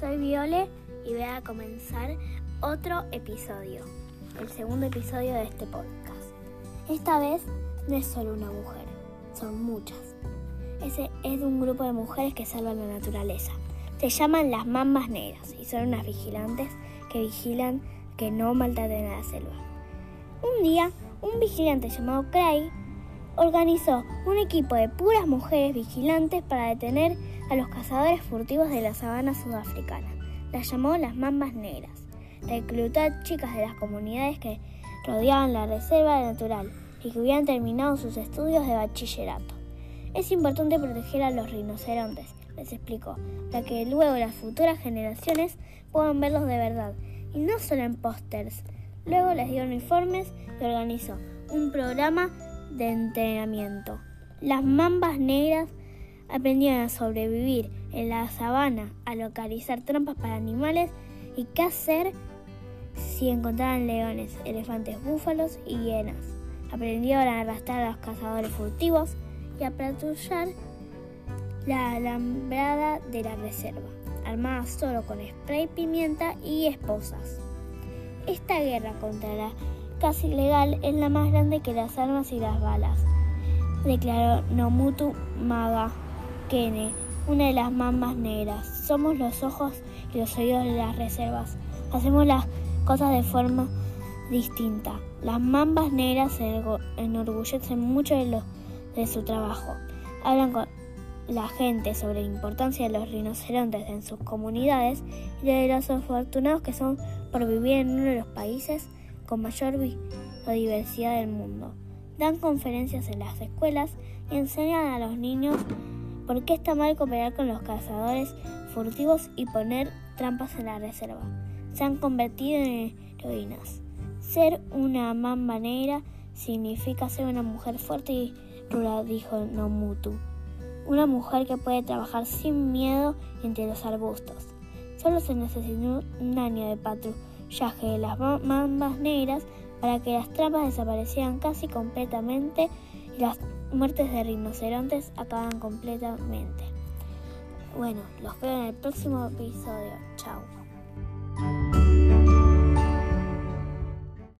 soy Viole y voy a comenzar otro episodio, el segundo episodio de este podcast. Esta vez no es solo una mujer, son muchas. Ese es un grupo de mujeres que salvan la naturaleza. Se llaman las mambas negras y son unas vigilantes que vigilan que no maltraten a la selva. Un día, un vigilante llamado Craig organizó un equipo de puras mujeres vigilantes para detener a los cazadores furtivos de la sabana sudafricana. Las llamó las mambas negras. Reclutó a chicas de las comunidades que rodeaban la reserva natural y que hubieran terminado sus estudios de bachillerato. Es importante proteger a los rinocerontes, les explicó, para que luego las futuras generaciones puedan verlos de verdad y no solo en pósters. Luego les dio uniformes y organizó un programa de entrenamiento. Las mambas negras aprendieron a sobrevivir en la sabana, a localizar trampas para animales y qué hacer si encontraban leones, elefantes, búfalos y hienas. Aprendieron a arrastrar a los cazadores furtivos y a patrullar la alambrada de la reserva, armada solo con spray, pimienta y esposas. Esta guerra contra la caza ilegal es la más grande que las armas y las balas, declaró Nomutu Maga Kene, una de las mambas negras. Somos los ojos y los oídos de las reservas. Hacemos las cosas de forma distinta. Las mambas negras se enorgullecen mucho de, lo, de su trabajo. Hablan con la gente sobre la importancia de los rinocerontes en sus comunidades y de los afortunados que son por vivir en uno de los países con mayor biodiversidad del mundo. Dan conferencias en las escuelas y enseñan a los niños por qué está mal cooperar con los cazadores furtivos y poner trampas en la reserva. Se han convertido en heroínas. Ser una mamba negra significa ser una mujer fuerte y rural, dijo Nomutu. Una mujer que puede trabajar sin miedo entre los arbustos. Solo se necesita un año de patrullaje de las mambas negras para que las trampas desaparecieran casi completamente y las muertes de rinocerontes acaban completamente. Bueno, los veo en el próximo episodio. Chao.